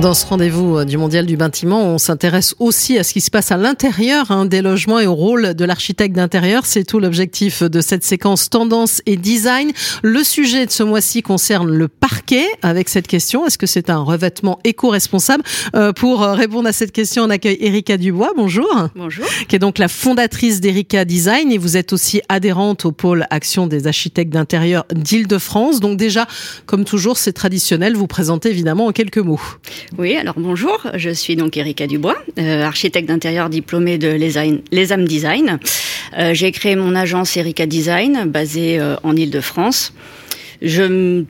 Dans ce rendez-vous euh, du Mondial du bâtiment, on s'intéresse aussi à ce qui se passe à l'intérieur hein, des logements et au rôle de l'architecte d'intérieur. C'est tout l'objectif de cette séquence tendance et design. Le sujet de ce mois-ci concerne le parquet. Avec cette question, est-ce que c'est un revêtement éco-responsable? Euh, Pour euh, répondre à cette question, on accueille Erika Dubois. Bonjour. Bonjour. Qui est donc la fondatrice d'Erika Design et vous êtes aussi adhérente au pôle action des architectes d'intérieur d'Île-de-France. Donc déjà, comme toujours, c'est traditionnel. Vous présentez évidemment en quelques mots. Oui, alors bonjour, je suis donc Erika Dubois, euh, architecte d'intérieur diplômée de l'ESAM Design. Euh, J'ai créé mon agence Erika Design, basée euh, en Ile-de-France. Je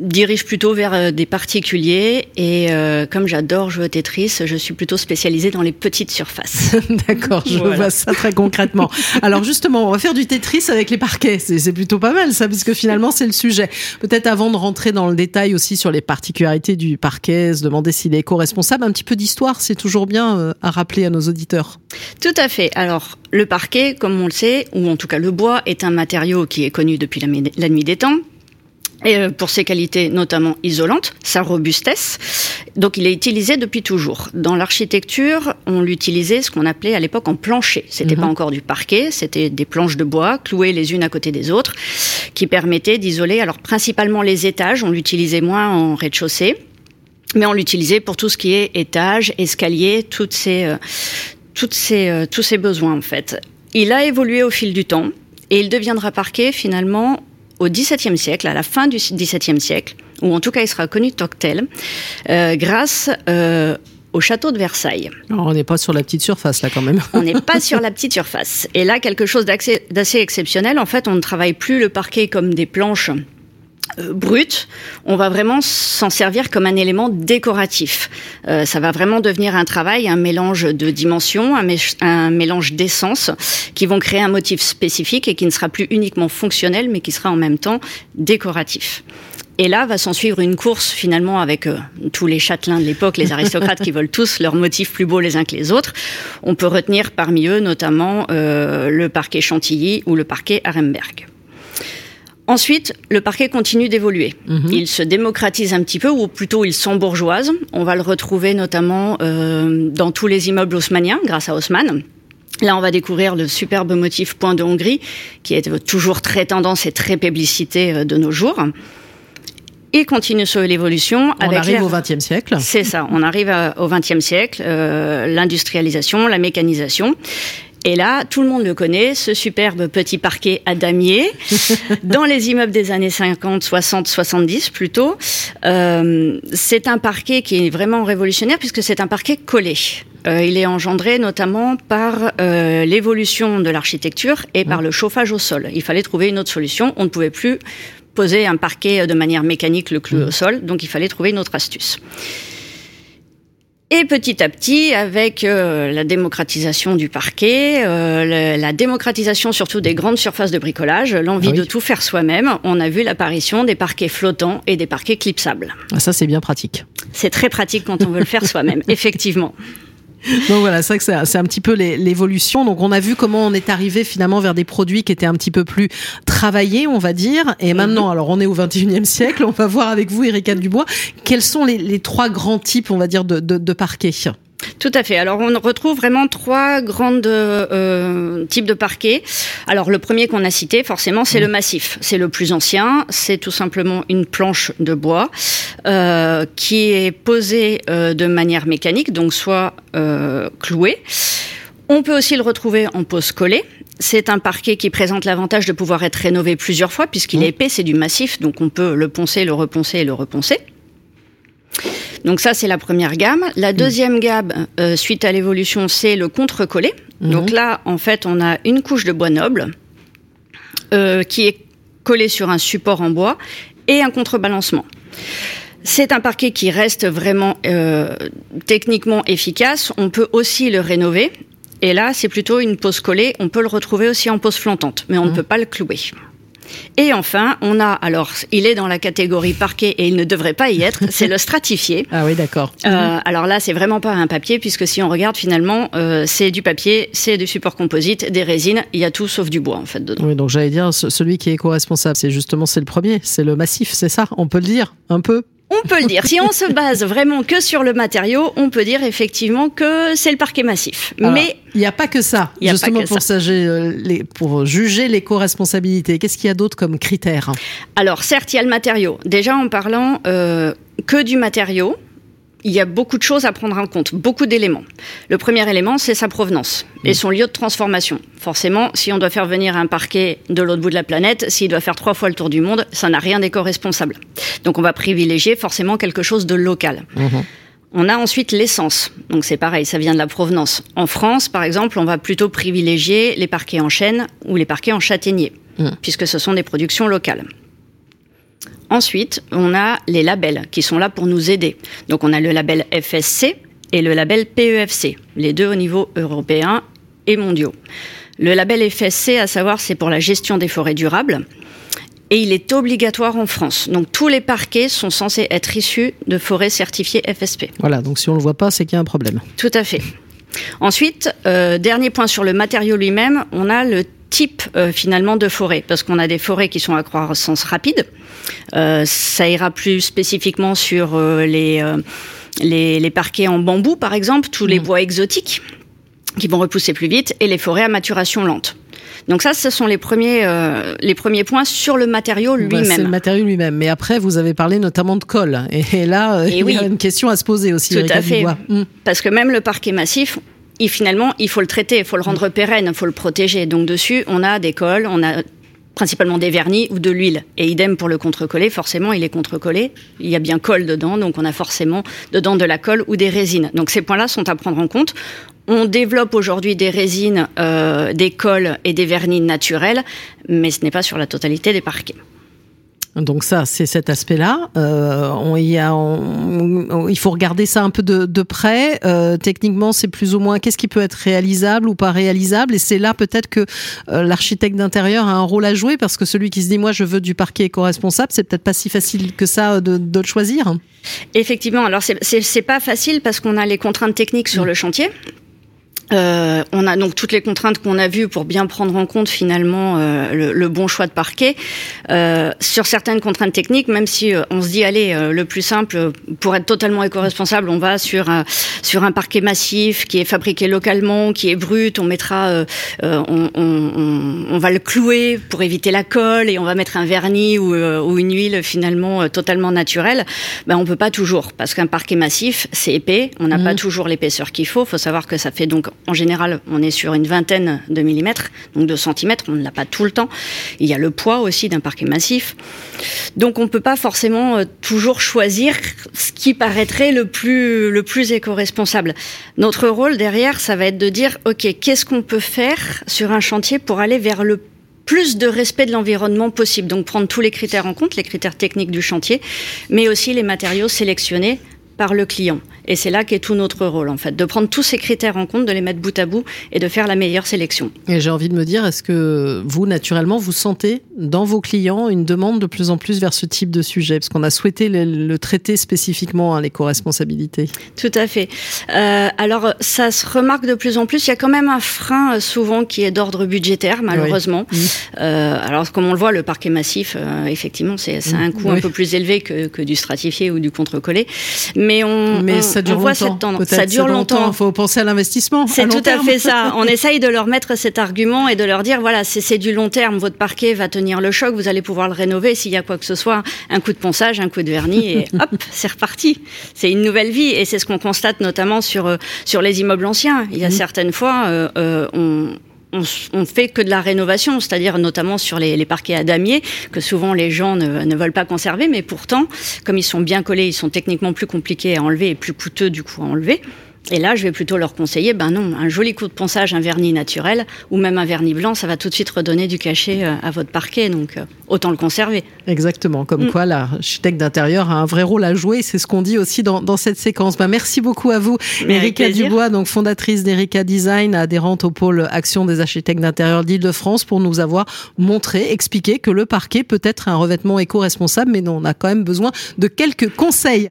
dirige plutôt vers euh, des particuliers et euh, comme j'adore jouer au Tetris, je suis plutôt spécialisée dans les petites surfaces. D'accord, je vois ça très concrètement. Alors justement, on va faire du Tetris avec les parquets. C'est plutôt pas mal ça, parce que finalement c'est le sujet. Peut-être avant de rentrer dans le détail aussi sur les particularités du parquet, se demander s'il est éco-responsable, un petit peu d'histoire, c'est toujours bien euh, à rappeler à nos auditeurs. Tout à fait. Alors le parquet, comme on le sait, ou en tout cas le bois, est un matériau qui est connu depuis la nuit des temps et euh, pour ses qualités notamment isolantes, sa robustesse. Donc il est utilisé depuis toujours. Dans l'architecture, on l'utilisait ce qu'on appelait à l'époque en plancher. C'était pas mhm. encore du parquet, c'était des planches de bois clouées les unes à côté des autres qui permettaient d'isoler alors principalement les étages, on l'utilisait moins en rez-de-chaussée. Mais on l'utilisait pour tout ce qui est étage, escalier, toutes ces, euh, toutes ces, euh, tous ces besoins en fait. Il a évolué au fil du temps et il deviendra parquet finalement au XVIIe siècle, à la fin du XVIIe siècle, ou en tout cas il sera connu tel, euh, grâce euh, au château de Versailles. on n'est pas sur la petite surface là quand même. on n'est pas sur la petite surface. Et là, quelque chose d'assez exceptionnel. En fait, on ne travaille plus le parquet comme des planches brut, on va vraiment s'en servir comme un élément décoratif. Euh, ça va vraiment devenir un travail, un mélange de dimensions, un, mélange d'essence qui vont créer un motif spécifique et qui ne sera plus uniquement fonctionnel, mais qui sera en même temps décoratif. Et là va s'en suivre une course finalement avec euh, tous les châtelains de l'époque, les aristocrates qui veulent tous leurs motifs plus beaux les uns que les autres. On peut retenir parmi eux notamment le parquet Chantilly ou le parquet Aremberg. Ensuite, le parquet continue d'évoluer. Mhm. Il se démocratise un petit peu, ou plutôt il s'embourgeoise. On va le retrouver notamment euh, dans tous les immeubles haussmanniens, grâce à Haussmann. Là, on va découvrir le superbe motif point de Hongrie, qui est toujours très tendance et très publicité euh, de nos jours. Il continue sur l'évolution. On arrive au XXe siècle. C'est ça. On arrive au XXe siècle, euh, l'industrialisation, la mécanisation. Et là, tout le monde le connaît, ce superbe petit parquet à damier, dans les immeubles des années 50, 60, 70 plutôt. Euh, c'est un parquet qui est vraiment révolutionnaire puisque c'est un parquet collé. Euh, il est engendré notamment par euh, l'évolution de l'architecture et par le chauffage au sol. Il fallait trouver une autre solution. On ne pouvait plus poser un parquet de manière mécanique le clou au sol, donc il fallait trouver une autre astuce. Et petit à petit, avec euh, la démocratisation du parquet, euh, la démocratisation surtout des grandes surfaces de bricolage, l'envie ah de tout faire soi-même, on a vu l'apparition des parquets flottants et des parquets clipsables. Ah, ça, c'est bien pratique. C'est très pratique quand on veut le faire soi-même, effectivement. Donc voilà, c'est vrai que c'est un petit peu l'évolution. Donc on a vu comment on est arrivé finalement vers des produits qui étaient un petit peu plus travaillés, on va dire. Et maintenant, mhm. alors on est au 21e siècle, on va voir avec vous, Erika Dubois, quels sont les, trois grands types, on va dire, de, de, de parquets tout à fait. Alors on retrouve vraiment trois grandes euh, types de parquets. Alors le premier qu'on a cité, forcément, c'est le mmh. massif. C'est le plus ancien. C'est tout simplement une planche de bois euh, qui est posée euh, de manière mécanique, donc soit euh, clouée. On peut aussi le retrouver en pose collée. C'est un parquet qui présente l'avantage de pouvoir être rénové plusieurs fois puisqu'il mmh. est épais, c'est du massif, donc on peut le poncer, le reponcer et le reponcer. Donc ça, c'est la première gamme. La mm. deuxième gamme, euh, suite à l'évolution, c'est le contre-collé. Mm-hmm. Donc là, en fait, on a une couche de bois noble euh, qui est collée sur un support en bois et un contrebalancement. C'est un parquet qui reste vraiment euh, techniquement efficace. On peut aussi le rénover. Et là, c'est plutôt une pose collée. On peut le retrouver aussi en pose flottante, mais on ne mm. peut pas le clouer. Et enfin, on a, alors, il est dans la catégorie parquet et il ne devrait pas y être, c'est le stratifié. Ah oui, d'accord. Euh, alors là, c'est vraiment pas un papier, puisque si on regarde finalement, euh, c'est du papier, c'est du support composite, des résines, il y a tout sauf du bois en fait dedans. Oui, donc j'allais dire, celui qui est éco-responsable, c'est justement c'est le premier, c'est le massif, c'est ça, on peut le dire un peu? On peut le dire. Si on se base vraiment que sur le matériau, on peut dire effectivement que c'est le parquet massif. Mais il n'y a pas que ça. Justement pour, euh, les, pour juger l'éco-responsabilité, qu'est-ce qu'il y a d'autre comme critères Alors certes, il y a le matériau. Déjà en parlant euh, que du matériau, il y a beaucoup de choses à prendre en compte, beaucoup d'éléments. Le premier élément, c'est sa provenance et mm. son lieu de transformation. Forcément, si on doit faire venir un parquet de l'autre bout de la planète, s'il doit faire trois fois le tour du monde, ça n'a rien d'éco-responsable. Donc on va privilégier forcément quelque chose de local. Mm-hmm. On a ensuite l'essence. Donc c'est pareil, ça vient de la provenance. En France, par exemple, on va plutôt privilégier les parquets en chêne ou les parquets en châtaignier, mm. puisque ce sont des productions locales. Ensuite, on a les labels qui sont là pour nous aider. Donc on a le label FSC et le label PEFC, les deux au niveau européen et mondiaux. Le label FSC, à savoir, c'est pour la gestion des forêts durables. Et il est obligatoire en France. Donc tous les parquets sont censés être issus de forêts certifiées FSP. Voilà, donc si on ne le voit pas, c'est qu'il y a un problème. Tout à fait. Ensuite, euh, dernier point sur le matériau lui-même, on a le type euh, finalement de forêt, parce qu'on a des forêts qui sont à croissance rapide. Euh, ça ira plus spécifiquement sur euh, les, les, les parquets en bambou, par exemple, tous les mm. bois exotiques qui vont repousser plus vite, et les forêts à maturation lente. Donc ça, ce sont les premiers, les premiers points sur le matériau bah, lui-même. c'est le matériau lui-même. Mais après, vous avez parlé notamment de colle. Et, là, il y a une question à se poser aussi. Tout à fait. Mm. Parce que même le parquet massif, et finalement, il faut le traiter, il faut le rendre pérenne, il faut le protéger. Donc dessus, on a des cols, on a principalement des vernis ou de l'huile. Et idem pour le contre-coller, forcément, il est contre-collé. Il y a bien colle dedans, donc on a forcément dedans de la colle ou des résines. Donc ces points-là sont à prendre en compte. On développe aujourd'hui des résines, euh, des colles et des vernis naturels, mais ce n'est pas sur la totalité des parquets. Donc ça, c'est cet aspect-là. Euh, il faut regarder ça un peu de, près. Euh, techniquement, c'est plus ou moins qu'est-ce qui peut être réalisable ou pas réalisable? Et c'est là peut-être que euh, l'architecte d'intérieur a un rôle à jouer parce que celui qui se dit moi je veux du parquet éco-responsable, c'est peut-être pas si facile que ça de, le choisir. Effectivement. Alors c'est pas facile parce qu'on a les contraintes techniques sur le chantier. Euh, on a donc toutes les contraintes qu'on a vues pour bien prendre en compte finalement euh, le, bon choix de parquet. Euh, sur certaines contraintes techniques, même si on se dit allez le plus simple pour être totalement éco-responsable, on va sur un, sur un parquet massif qui est fabriqué localement, qui est brut, on mettra, on, on, on, va le clouer pour éviter la colle et on va mettre un vernis ou, ou une huile finalement totalement naturelle. Ben on peut pas toujours parce qu'un parquet massif c'est épais, on n'a pas mmh. toujours l'épaisseur qu'il faut. Faut savoir que ça fait donc en général, on est sur une vingtaine de millimètres, donc de centimètres, on ne l'a pas tout le temps. Il y a le poids aussi d'un parquet massif. Donc on ne peut pas forcément euh, toujours choisir ce qui paraîtrait le plus, le plus éco-responsable. Notre rôle derrière, ça va être de dire, OK, qu'est-ce qu'on peut faire sur un chantier pour aller vers le plus de respect de l'environnement possible? Donc prendre tous les critères en compte, les critères techniques du chantier, mais aussi les matériaux sélectionnés par le client. Et c'est là qu'est tout notre rôle, en fait, de prendre tous ces critères en compte, de les mettre bout à bout et de faire la meilleure sélection. Et j'ai envie de me dire, est-ce que vous, naturellement, vous sentez dans vos clients une demande de plus en plus vers ce type de sujet? Parce qu'on a souhaité le, traiter spécifiquement, hein, l'éco-responsabilité. Tout à fait. Euh, alors, ça se remarque de plus en plus. Il y a quand même un frein, euh, souvent, qui est d'ordre budgétaire, malheureusement. Euh, alors, comme on le voit, le parquet massif, euh, effectivement, c'est un coût un peu plus élevé que, que du stratifié ou du contre-collé. Mais on, Mais ça dure longtemps. Ça dure longtemps. Il faut penser à l'investissement. C'est tout à fait ça. On essaye de leur mettre cet argument et de leur dire voilà, c'est du long terme. Votre parquet va tenir le choc. Vous allez pouvoir le rénover s'il y a quoi que ce soit. Un coup de ponçage, un coup de vernis et hop, c'est reparti. C'est une nouvelle vie et c'est ce qu'on constate notamment sur euh, sur les immeubles anciens. Il y a mmh. certaines fois, euh, euh, on on, fait que de la rénovation, c'est-à-dire notamment sur les, parquets à damier, que souvent les gens ne, veulent pas conserver, mais pourtant, comme ils sont bien collés, ils sont techniquement plus compliqués à enlever et plus coûteux du coup à enlever. Et là, je vais plutôt leur conseiller, ben non, un joli coup de ponçage, un vernis naturel, ou même un vernis blanc, ça va tout de suite redonner du cachet euh, à votre parquet, donc euh, autant le conserver. Exactement, comme mm. quoi l'architecte d'intérieur a un vrai rôle à jouer, c'est ce qu'on dit aussi dans, dans cette séquence. Ben, merci beaucoup à vous, Erika Dubois, donc fondatrice d'Erika Design, adhérente au pôle Action des architectes d'intérieur d'Île-de-France, pour nous avoir montré, expliqué que le parquet peut être un revêtement éco-responsable, mais on a quand même besoin de quelques conseils.